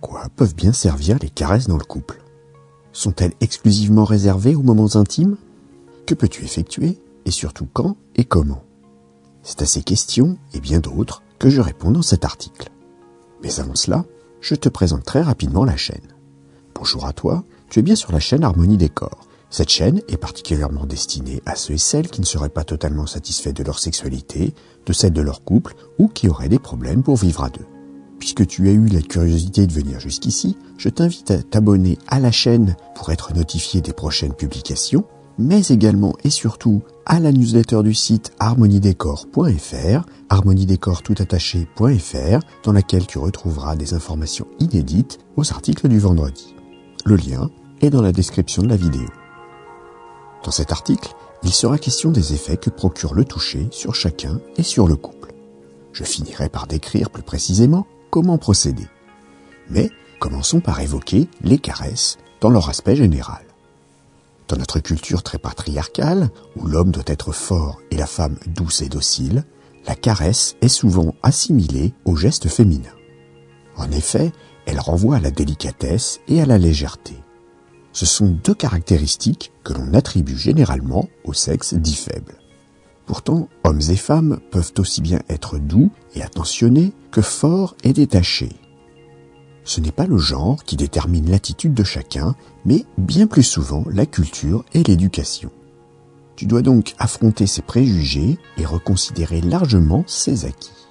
quoi peuvent bien servir les caresses dans le couple? Sont-elles exclusivement réservées aux moments intimes? Que peux-tu effectuer? Et surtout quand et comment? C'est à ces questions et bien d'autres que je réponds dans cet article. Mais avant cela, je te présente très rapidement la chaîne. Bonjour à toi, tu es bien sur la chaîne Harmonie Décor. Cette chaîne est particulièrement destinée à ceux et celles qui ne seraient pas totalement satisfaits de leur sexualité, de celle de leur couple ou qui auraient des problèmes pour vivre à deux. Puisque tu as eu la curiosité de venir jusqu'ici, je t'invite à t'abonner à la chaîne pour être notifié des prochaines publications, mais également et surtout à la newsletter du site harmoniedécor.fr, harmoniedécor.toutattaché.fr, dans laquelle tu retrouveras des informations inédites aux articles du vendredi. Le lien est dans la description de la vidéo. Dans cet article, il sera question des effets que procure le toucher sur chacun et sur le couple. Je finirai par décrire plus précisément comment procéder. Mais commençons par évoquer les caresses dans leur aspect général. Dans notre culture très patriarcale, où l'homme doit être fort et la femme douce et docile, la caresse est souvent assimilée au geste féminin. En effet, elle renvoie à la délicatesse et à la légèreté. Ce sont deux caractéristiques que l'on attribue généralement au sexe dit faible. Pourtant, hommes et femmes peuvent aussi bien être doux et attentionnés que forts et détachés. Ce n'est pas le genre qui détermine l'attitude de chacun, mais bien plus souvent la culture et l'éducation. Tu dois donc affronter ces préjugés et reconsidérer largement ses acquis.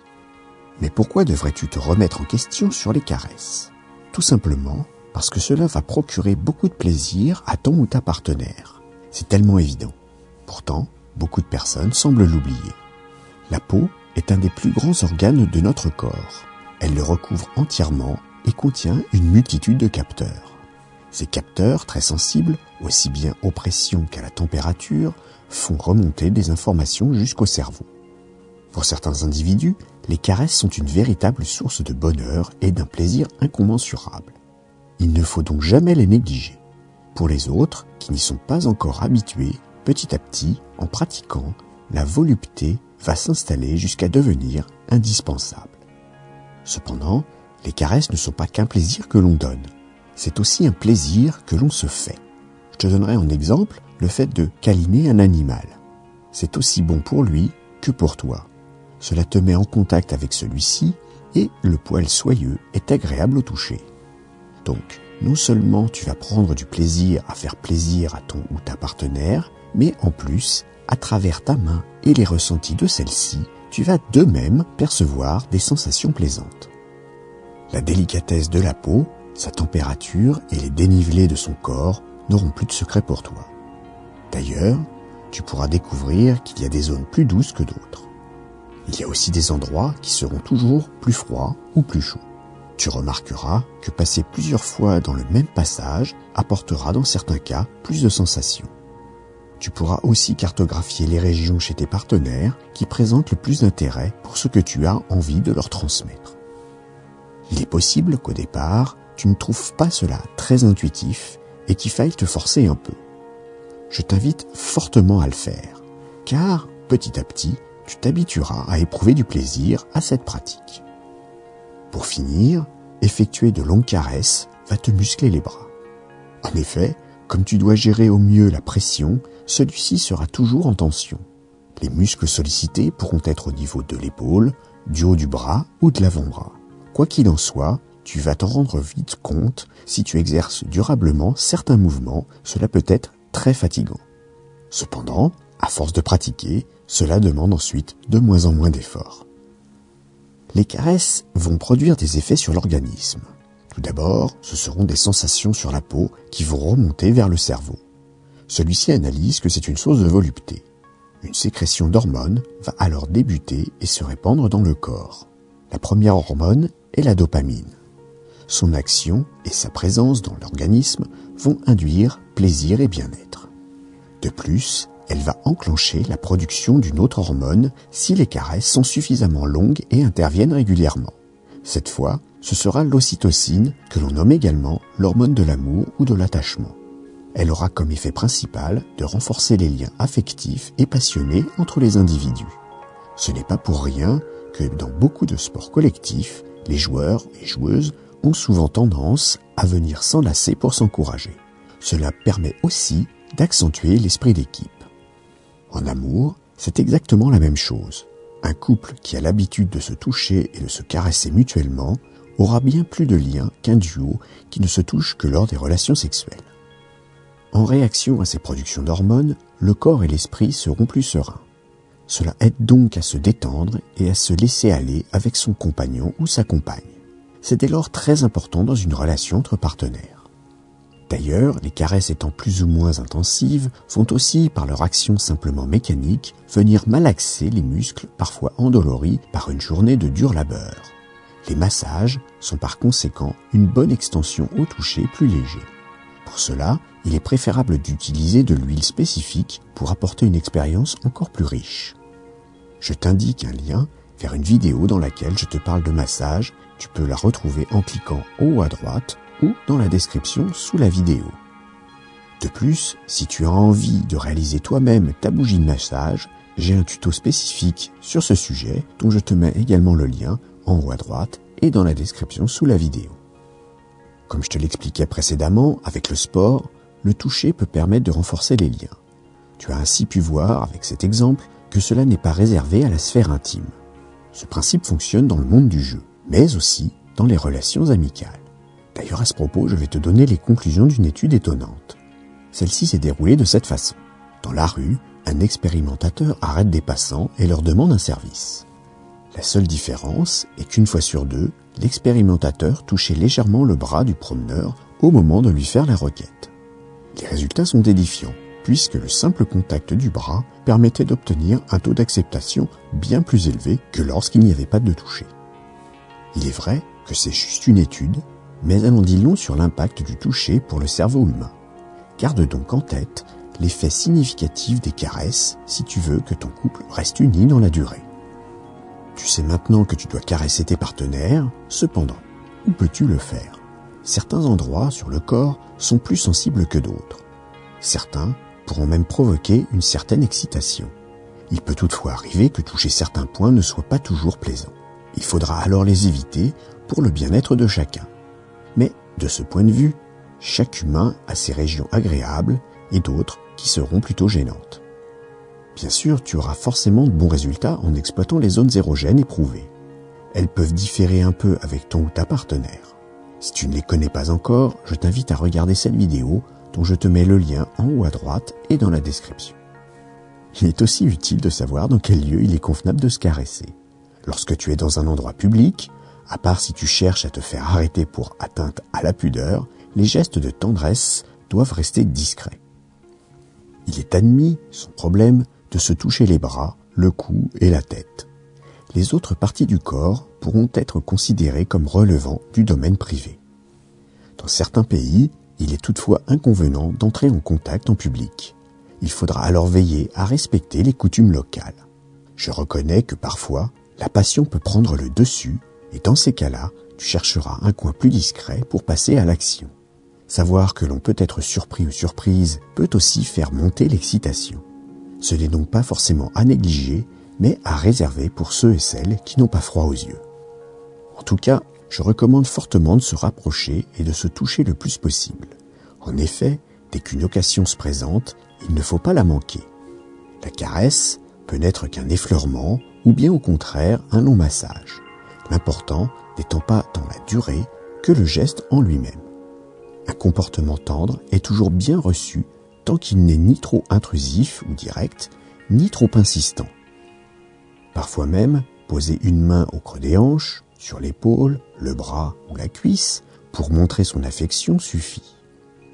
Mais pourquoi devrais-tu te remettre en question sur les caresses? Tout simplement parce que cela va procurer beaucoup de plaisir à ton ou ta partenaire. C'est tellement évident. Pourtant, beaucoup de personnes semblent l'oublier. La peau est un des plus grands organes de notre corps. Elle le recouvre entièrement et contient une multitude de capteurs. Ces capteurs, très sensibles, aussi bien aux pressions qu'à la température, font remonter des informations jusqu'au cerveau. Pour certains individus, les caresses sont une véritable source de bonheur et d'un plaisir incommensurable. Il ne faut donc jamais les négliger. Pour les autres, qui n'y sont pas encore habitués, petit à petit, en pratiquant, la volupté va s'installer jusqu'à devenir indispensable. Cependant, les caresses ne sont pas qu'un plaisir que l'on donne, c'est aussi un plaisir que l'on se fait. Je te donnerai en exemple le fait de câliner un animal. C'est aussi bon pour lui que pour toi. Cela te met en contact avec celui-ci et le poil soyeux est agréable au toucher. Donc, non seulement tu vas prendre du plaisir à faire plaisir à ton ou ta partenaire, mais en plus, à travers ta main et les ressentis de celle-ci, tu vas de même percevoir des sensations plaisantes. La délicatesse de la peau, sa température et les dénivelés de son corps n'auront plus de secret pour toi. D'ailleurs, tu pourras découvrir qu'il y a des zones plus douces que d'autres. Il y a aussi des endroits qui seront toujours plus froids ou plus chauds. Tu remarqueras que passer plusieurs fois dans le même passage apportera dans certains cas plus de sensations. Tu pourras aussi cartographier les régions chez tes partenaires qui présentent le plus d'intérêt pour ce que tu as envie de leur transmettre. Il est possible qu'au départ, tu ne trouves pas cela très intuitif et qu'il faille te forcer un peu. Je t'invite fortement à le faire, car petit à petit, tu t'habitueras à éprouver du plaisir à cette pratique. Pour finir, effectuer de longues caresses va te muscler les bras. En effet, comme tu dois gérer au mieux la pression, celui-ci sera toujours en tension. Les muscles sollicités pourront être au niveau de l'épaule, du haut du bras ou de l'avant-bras. Quoi qu'il en soit, tu vas t'en rendre vite compte, si tu exerces durablement certains mouvements, cela peut être très fatigant. Cependant, à force de pratiquer, cela demande ensuite de moins en moins d'efforts. Les caresses vont produire des effets sur l'organisme. Tout d'abord, ce seront des sensations sur la peau qui vont remonter vers le cerveau. Celui-ci analyse que c'est une source de volupté. Une sécrétion d'hormones va alors débuter et se répandre dans le corps. La première hormone est la dopamine. Son action et sa présence dans l'organisme vont induire plaisir et bien-être. De plus, elle va enclencher la production d'une autre hormone si les caresses sont suffisamment longues et interviennent régulièrement. Cette fois, ce sera l'ocytocine que l'on nomme également l'hormone de l'amour ou de l'attachement. Elle aura comme effet principal de renforcer les liens affectifs et passionnés entre les individus. Ce n'est pas pour rien que dans beaucoup de sports collectifs, les joueurs et joueuses ont souvent tendance à venir s'enlacer pour s'encourager. Cela permet aussi d'accentuer l'esprit d'équipe. En amour, c'est exactement la même chose. Un couple qui a l'habitude de se toucher et de se caresser mutuellement aura bien plus de lien qu'un duo qui ne se touche que lors des relations sexuelles. En réaction à ces productions d'hormones, le corps et l'esprit seront plus sereins. Cela aide donc à se détendre et à se laisser aller avec son compagnon ou sa compagne. C'est dès lors très important dans une relation entre partenaires. D'ailleurs, les caresses étant plus ou moins intensives vont aussi, par leur action simplement mécanique, venir malaxer les muscles parfois endoloris par une journée de dur labeur. Les massages sont par conséquent une bonne extension au toucher plus léger. Pour cela, il est préférable d'utiliser de l'huile spécifique pour apporter une expérience encore plus riche. Je t'indique un lien vers une vidéo dans laquelle je te parle de massage. Tu peux la retrouver en cliquant haut à droite ou dans la description sous la vidéo. De plus, si tu as envie de réaliser toi-même ta bougie de massage, j'ai un tuto spécifique sur ce sujet dont je te mets également le lien en haut à droite et dans la description sous la vidéo. Comme je te l'expliquais précédemment, avec le sport, le toucher peut permettre de renforcer les liens. Tu as ainsi pu voir avec cet exemple que cela n'est pas réservé à la sphère intime. Ce principe fonctionne dans le monde du jeu, mais aussi dans les relations amicales. D'ailleurs, à ce propos, je vais te donner les conclusions d'une étude étonnante. Celle-ci s'est déroulée de cette façon. Dans la rue, un expérimentateur arrête des passants et leur demande un service. La seule différence est qu'une fois sur deux, l'expérimentateur touchait légèrement le bras du promeneur au moment de lui faire la requête. Les résultats sont édifiants, puisque le simple contact du bras permettait d'obtenir un taux d'acceptation bien plus élevé que lorsqu'il n'y avait pas de toucher. Il est vrai que c'est juste une étude mais elle en dit long sur l'impact du toucher pour le cerveau humain. Garde donc en tête l'effet significatif des caresses si tu veux que ton couple reste uni dans la durée. Tu sais maintenant que tu dois caresser tes partenaires, cependant, où peux-tu le faire? Certains endroits sur le corps sont plus sensibles que d'autres. Certains pourront même provoquer une certaine excitation. Il peut toutefois arriver que toucher certains points ne soit pas toujours plaisant. Il faudra alors les éviter pour le bien-être de chacun. Mais de ce point de vue, chaque humain a ses régions agréables et d'autres qui seront plutôt gênantes. Bien sûr, tu auras forcément de bons résultats en exploitant les zones érogènes éprouvées. Elles peuvent différer un peu avec ton ou ta partenaire. Si tu ne les connais pas encore, je t'invite à regarder cette vidéo dont je te mets le lien en haut à droite et dans la description. Il est aussi utile de savoir dans quel lieu il est convenable de se caresser. Lorsque tu es dans un endroit public, à part si tu cherches à te faire arrêter pour atteinte à la pudeur, les gestes de tendresse doivent rester discrets. Il est admis, sans problème, de se toucher les bras, le cou et la tête. Les autres parties du corps pourront être considérées comme relevant du domaine privé. Dans certains pays, il est toutefois inconvenant d'entrer en contact en public. Il faudra alors veiller à respecter les coutumes locales. Je reconnais que parfois, la passion peut prendre le dessus et dans ces cas-là, tu chercheras un coin plus discret pour passer à l'action. Savoir que l'on peut être surpris ou surprise peut aussi faire monter l'excitation. Ce n'est donc pas forcément à négliger, mais à réserver pour ceux et celles qui n'ont pas froid aux yeux. En tout cas, je recommande fortement de se rapprocher et de se toucher le plus possible. En effet, dès qu'une occasion se présente, il ne faut pas la manquer. La caresse peut n'être qu'un effleurement ou bien au contraire un long massage l'important n'étant pas dans la durée que le geste en lui-même. Un comportement tendre est toujours bien reçu tant qu'il n'est ni trop intrusif ou direct, ni trop insistant. Parfois même, poser une main au creux des hanches, sur l'épaule, le bras ou la cuisse pour montrer son affection suffit.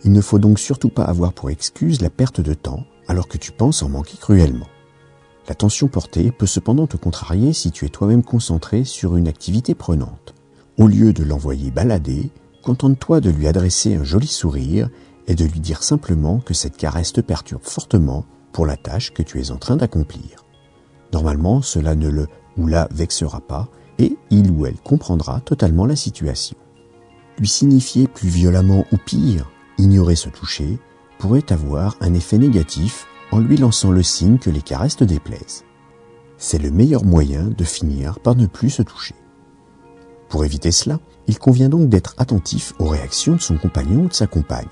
Il ne faut donc surtout pas avoir pour excuse la perte de temps alors que tu penses en manquer cruellement. L'attention portée peut cependant te contrarier si tu es toi-même concentré sur une activité prenante. Au lieu de l'envoyer balader, contente-toi de lui adresser un joli sourire et de lui dire simplement que cette caresse te perturbe fortement pour la tâche que tu es en train d'accomplir. Normalement, cela ne le ou la vexera pas et il ou elle comprendra totalement la situation. Lui signifier plus violemment ou pire, ignorer ce toucher, pourrait avoir un effet négatif en lui lançant le signe que les caresses te déplaisent. C'est le meilleur moyen de finir par ne plus se toucher. Pour éviter cela, il convient donc d'être attentif aux réactions de son compagnon ou de sa compagne.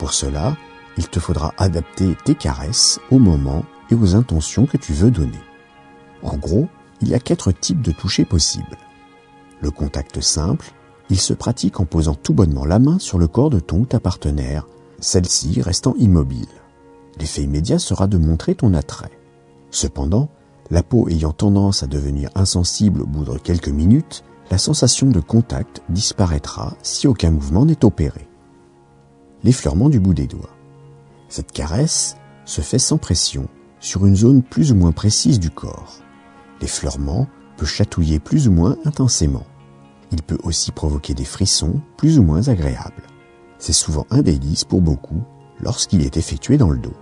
Pour cela, il te faudra adapter tes caresses au moment et aux intentions que tu veux donner. En gros, il y a quatre types de toucher possibles. Le contact simple, il se pratique en posant tout bonnement la main sur le corps de ton ou ta partenaire, celle-ci restant immobile. L'effet immédiat sera de montrer ton attrait. Cependant, la peau ayant tendance à devenir insensible au bout de quelques minutes, la sensation de contact disparaîtra si aucun mouvement n'est opéré. L'effleurement du bout des doigts. Cette caresse se fait sans pression sur une zone plus ou moins précise du corps. L'effleurement peut chatouiller plus ou moins intensément. Il peut aussi provoquer des frissons plus ou moins agréables. C'est souvent un délice pour beaucoup lorsqu'il est effectué dans le dos.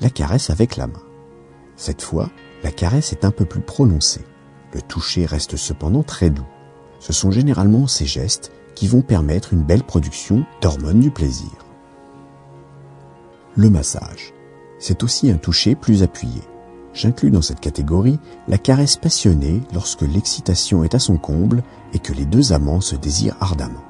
La caresse avec la main. Cette fois, la caresse est un peu plus prononcée. Le toucher reste cependant très doux. Ce sont généralement ces gestes qui vont permettre une belle production d'hormones du plaisir. Le massage. C'est aussi un toucher plus appuyé. J'inclus dans cette catégorie la caresse passionnée lorsque l'excitation est à son comble et que les deux amants se désirent ardemment.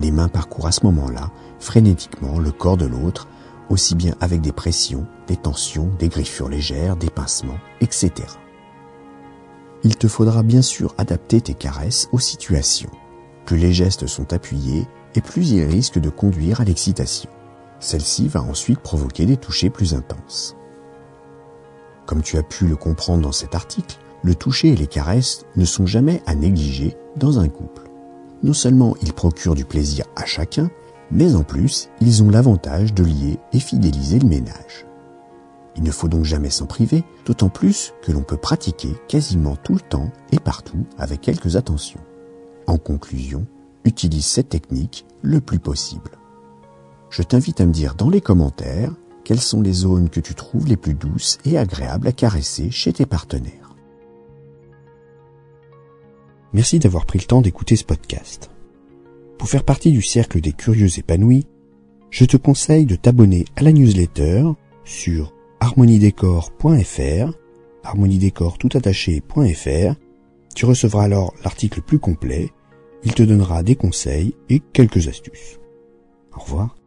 Les mains parcourent à ce moment-là frénétiquement le corps de l'autre, aussi bien avec des pressions, des tensions, des griffures légères, des pincements, etc. Il te faudra bien sûr adapter tes caresses aux situations. Plus les gestes sont appuyés et plus ils risquent de conduire à l'excitation. Celle-ci va ensuite provoquer des touchés plus intenses. Comme tu as pu le comprendre dans cet article, le toucher et les caresses ne sont jamais à négliger dans un couple. Non seulement ils procurent du plaisir à chacun, mais en plus, ils ont l'avantage de lier et fidéliser le ménage. Il ne faut donc jamais s'en priver, d'autant plus que l'on peut pratiquer quasiment tout le temps et partout avec quelques attentions. En conclusion, utilise cette technique le plus possible. Je t'invite à me dire dans les commentaires quelles sont les zones que tu trouves les plus douces et agréables à caresser chez tes partenaires. Merci d'avoir pris le temps d'écouter ce podcast. Pour faire partie du cercle des curieux épanouis, je te conseille de t'abonner à la newsletter sur harmoniedécor.fr, harmoniedécor Tu recevras alors l'article plus complet, il te donnera des conseils et quelques astuces. Au revoir.